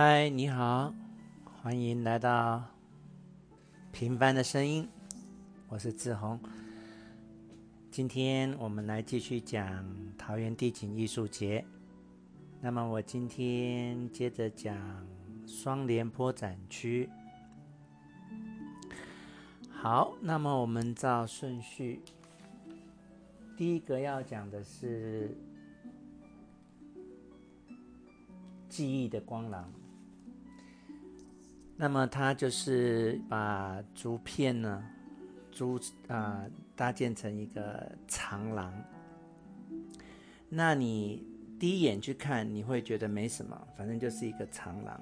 嗨，你好，欢迎来到平凡的声音，我是志宏。今天我们来继续讲桃园地景艺术节。那么我今天接着讲双联坡展区。好，那么我们照顺序，第一个要讲的是记忆的光廊。那么它就是把竹片呢，竹啊、搭建成一个长廊。那你第一眼去看，你会觉得没什么，反正就是一个长廊。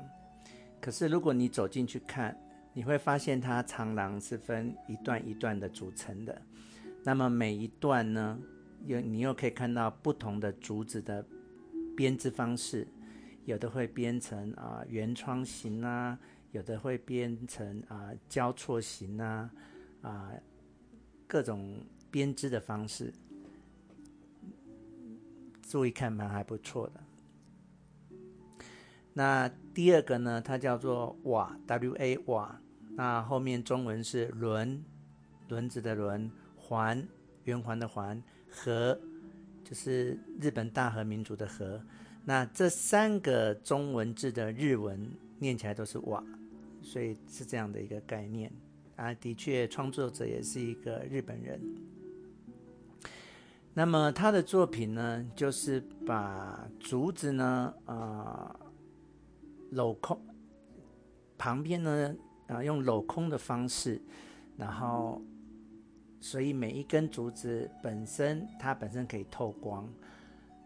可是如果你走进去看，你会发现它长廊是分一段一段的组成的。那么每一段呢，又你又可以看到不同的竹子的编织方式，有的会编成啊、呃、圆窗形啊。有的会编成啊、交错型啊啊、各种编织的方式，注意看蛮还不错的。那第二个呢，它叫做瓦 W A 瓦，那后面中文是轮，轮子的轮，环圆环的环，和就是日本大和民族的和。那这三个中文字的日文念起来都是瓦。所以是这样的一个概念啊，的确，创作者也是一个日本人。那么他的作品呢，就是把竹子呢，啊、镂空，旁边呢，啊、用镂空的方式，然后，所以每一根竹子本身，它本身可以透光，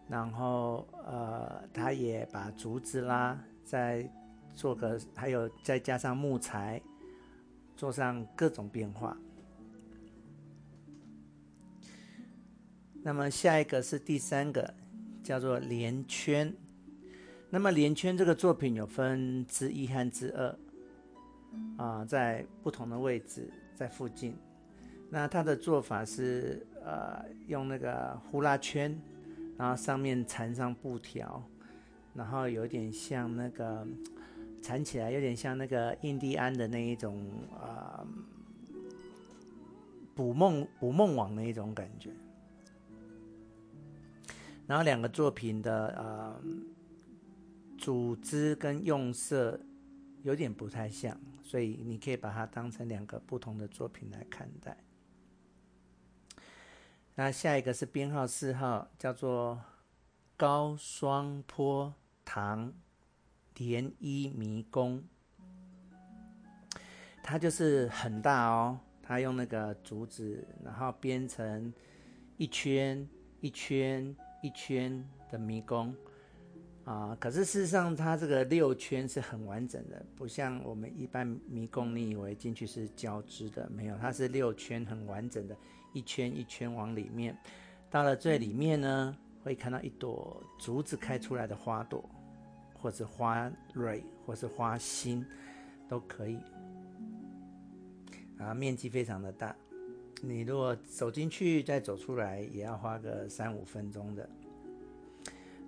然后，呃，他也把竹子啦，在做个，还有再加上木材，做上各种变化。那么下一个是第三个，叫做连圈。那么连圈这个作品有分之一和之二，啊，在不同的位置，在附近。那它的做法是，呃，用那个呼啦圈，然后上面缠上布条，然后有点像那个。缠起来有点像那个印第安的那一种啊，捕梦捕梦网那一种感觉。然后两个作品的呃组织跟用色有点不太像，所以你可以把它当成两个不同的作品来看待。那下一个是编号四号，叫做高双坡堂。涟漪迷宫，它就是很大哦。它用那个竹子，然后编成一圈一圈一圈的迷宫啊。可是事实上，它这个六圈是很完整的，不像我们一般迷宫，你以为进去是交织的，没有，它是六圈很完整的，一圈一圈往里面。到了最里面呢，会看到一朵竹子开出来的花朵。或者花蕊，或是花心，都可以。啊，面积非常的大，你如果走进去再走出来，也要花个三五分钟的。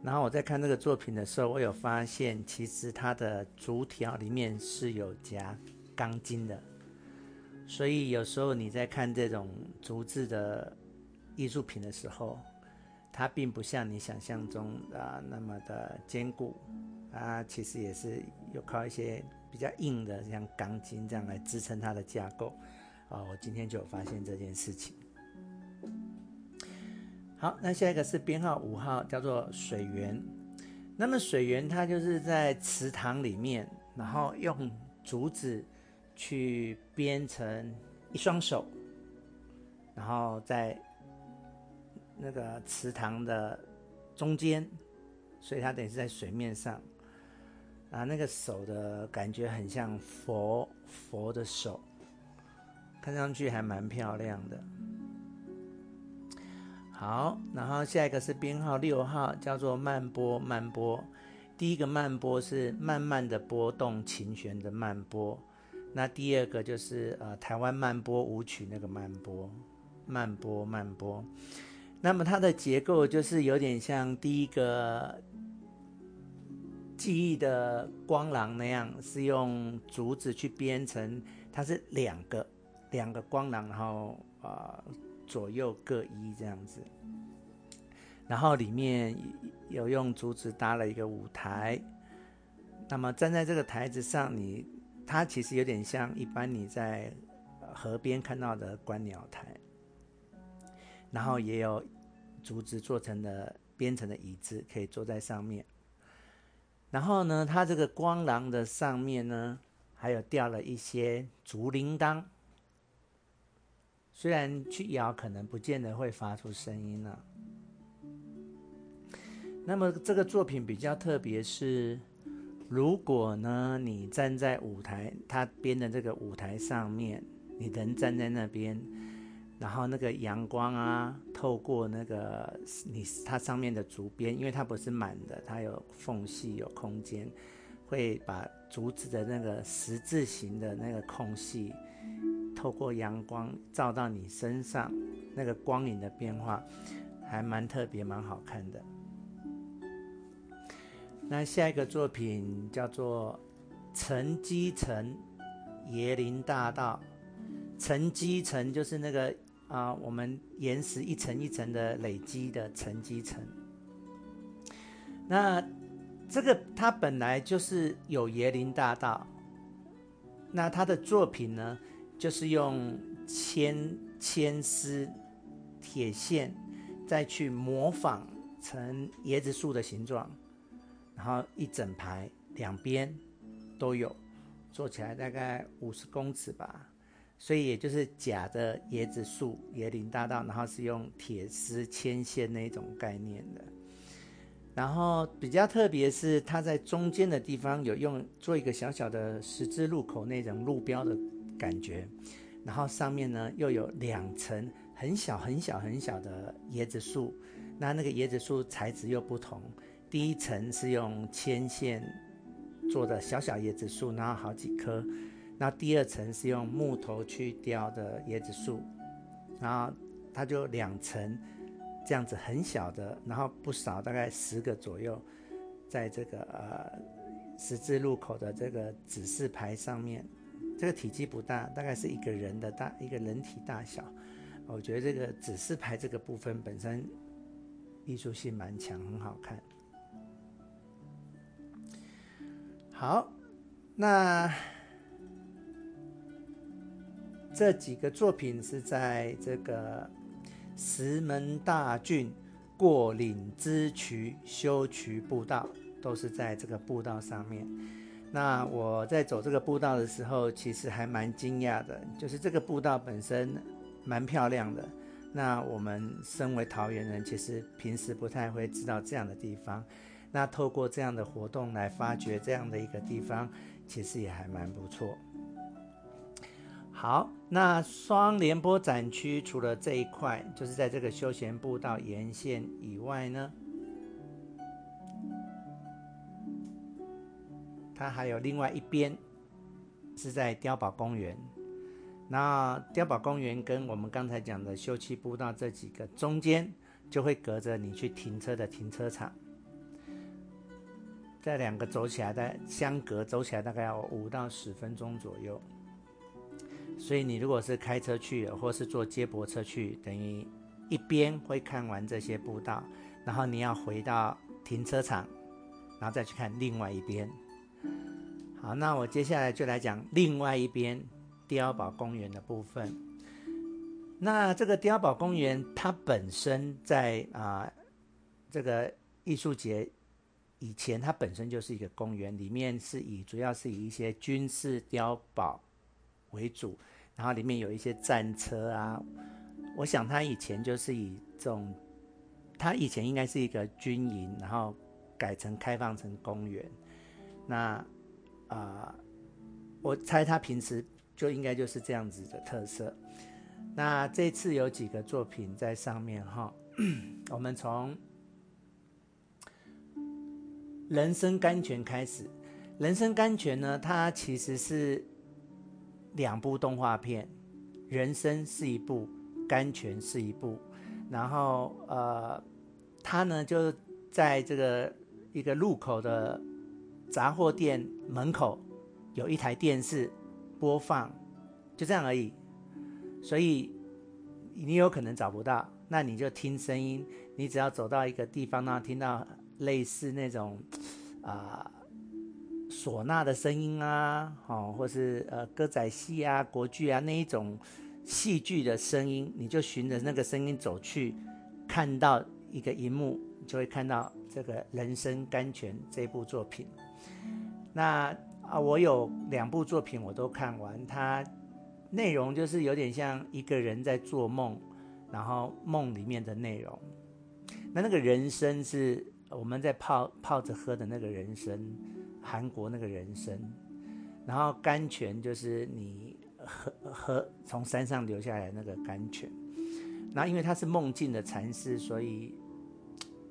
然后我在看这个作品的时候，我有发现，其实它的竹条里面是有夹钢筋的，所以有时候你在看这种竹制的艺术品的时候，它并不像你想象中啊那么的坚固。它其实也是有靠一些比较硬的，像钢筋这样来支撑它的架构。啊，我今天就有发现这件事情。好，那下一个是编号五号，叫做水源。那么水源它就是在池塘里面，然后用竹子去编成一双手，然后在那个池塘的中间，所以它等于是在水面上。啊，那个手的感觉很像佛佛的手，看上去还蛮漂亮的。好，然后下一个是编号六号，叫做慢波慢波。第一个慢波是慢慢的波动琴弦的慢波，那第二个就是呃台湾慢波舞曲那个慢波，慢波慢波。那么它的结构就是有点像第一个。记忆的光廊那样，是用竹子去编成，它是两个两个光廊，然后啊、左右各一这样子，然后里面有用竹子搭了一个舞台，那么站在这个台子上，你它其实有点像一般你在河边看到的观鸟台，然后也有竹子做成的编成的椅子可以坐在上面。然后呢，它这个光廊的上面呢，还有吊了一些竹铃铛。虽然去摇可能不见得会发出声音了。那么这个作品比较特别是，如果呢你站在舞台，它编的这个舞台上面，你人站在那边。然后那个阳光啊，透过那个你它上面的竹编，因为它不是满的，它有缝隙有空间，会把竹子的那个十字形的那个空隙，透过阳光照到你身上，那个光影的变化还蛮特别，蛮好看的。那下一个作品叫做《沉积层椰林大道》，沉积层就是那个。啊，我们岩石一层一层的累积的沉积层。那这个它本来就是有椰林大道。那他的作品呢，就是用铅铅丝、铁线再去模仿成椰子树的形状，然后一整排两边都有，做起来大概五十公尺吧。所以也就是假的椰子树、椰林大道，然后是用铁丝牵线那种概念的。然后比较特别是，它在中间的地方有用做一个小小的十字路口那种路标的感觉。然后上面呢又有两层很小很小很小的椰子树，那那个椰子树材质又不同。第一层是用牵线做的小小椰子树，然后好几棵。那第二层是用木头去雕的椰子树，然后它就两层这样子很小的，然后不少大概十个左右，在这个呃十字路口的这个指示牌上面，这个体积不大，大概是一个人的大一个人体大小。我觉得这个指示牌这个部分本身艺术性蛮强，很好看。好，那。这几个作品是在这个石门大郡过岭支渠修渠步道，都是在这个步道上面。那我在走这个步道的时候，其实还蛮惊讶的，就是这个步道本身蛮漂亮的。那我们身为桃园人，其实平时不太会知道这样的地方。那透过这样的活动来发掘这样的一个地方，其实也还蛮不错。好，那双连坡展区除了这一块，就是在这个休闲步道沿线以外呢，它还有另外一边是在碉堡公园。那碉堡公园跟我们刚才讲的休憩步道这几个中间，就会隔着你去停车的停车场。这两个走起来的相隔，走起来大概要五到十分钟左右。所以你如果是开车去，或是坐接驳车去，等于一边会看完这些步道，然后你要回到停车场，然后再去看另外一边。好，那我接下来就来讲另外一边碉堡公园的部分。那这个碉堡公园它本身在啊、这个艺术节以前，它本身就是一个公园，里面是以主要是以一些军事碉堡。为主，然后里面有一些战车啊，我想他以前就是以这种，他以前应该是一个军营，然后改成开放成公园。那啊、我猜他平时就应该就是这样子的特色。那这次有几个作品在上面哈，我们从人生甘泉开始，人生甘泉呢，它其实是。两部动画片，《人生》是一部，《甘泉》是一部，然后呃，他呢就在这个一个路口的杂货店门口有一台电视播放，就这样而已。所以你有可能找不到，那你就听声音。你只要走到一个地方呢，听到类似那种啊唢呐的声音啊，哦，或是呃歌仔戏啊、国剧啊那一种戏剧的声音，你就循着那个声音走去，看到一个荧幕，就会看到这个《人生甘泉》这部作品。那啊，我有两部作品我都看完，它内容就是有点像一个人在做梦，然后梦里面的内容。那那个人参是我们在泡泡着喝的那个人参，韩国那个人参，然后甘泉就是你喝喝从山上流下来那个甘泉。那因为他是梦境的禅师，所以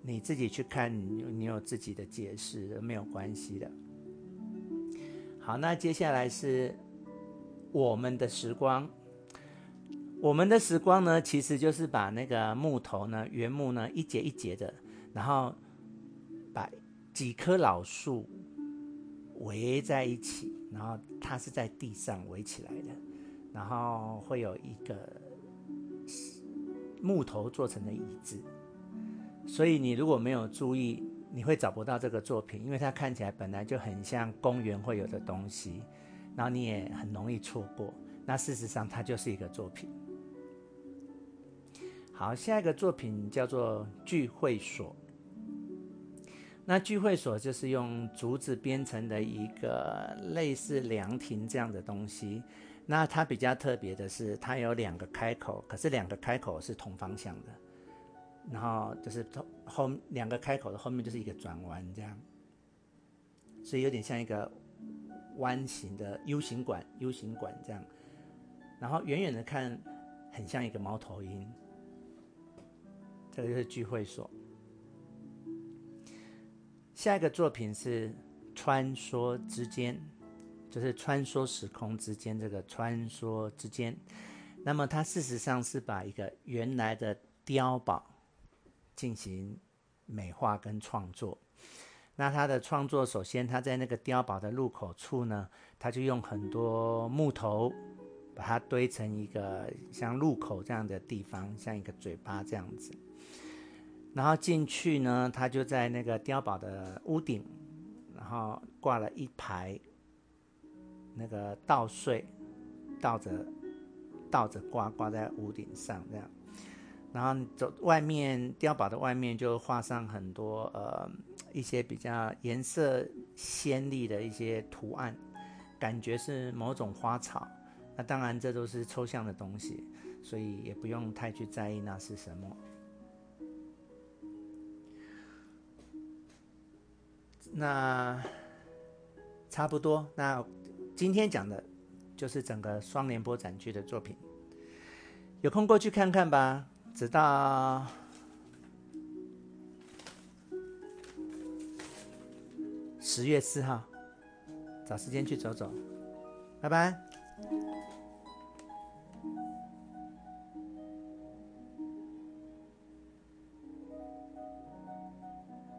你自己去看，你有自己的解释，没有关系的。好，那接下来是我们的时光。我们的时光呢，其实就是把那个木头呢，原木呢，一节一节的，然后把几棵老树围在一起，然后它是在地上围起来的，然后会有一个木头做成的椅子。所以你如果没有注意，你会找不到这个作品，因为它看起来本来就很像公园会有的东西，然后你也很容易错过。那事实上，它就是一个作品。好，下一个作品叫做聚会所。那聚会所就是用竹子编成的一个类似凉亭这样的东西。那它比较特别的是，它有两个开口，可是两个开口是同方向的。然后就是后两个开口的后面就是一个转弯这样，所以有点像一个弯形的 U 型管，U 型管这样。然后远远的看，很像一个猫头鹰。这个就是聚会所。下一个作品是穿梭之间，就是穿梭时空之间。这个穿梭之间，那么它事实上是把一个原来的碉堡进行美化跟创作。那它的创作，首先它在那个碉堡的入口处呢，它就用很多木头把它堆成一个像入口这样的地方，像一个嘴巴这样子。然后进去呢，他就在那个碉堡的屋顶，然后挂了一排那个稻穗，倒着倒着挂挂在屋顶上这样。然后走外面碉堡的外面就画上很多呃一些比较颜色鲜丽的一些图案，感觉是某种花草。那当然这都是抽象的东西，所以也不用太去在意那是什么。那差不多，那今天讲的就是整个双联播展区的作品，有空过去看看吧。直到十月四号，找时间去走走。拜拜。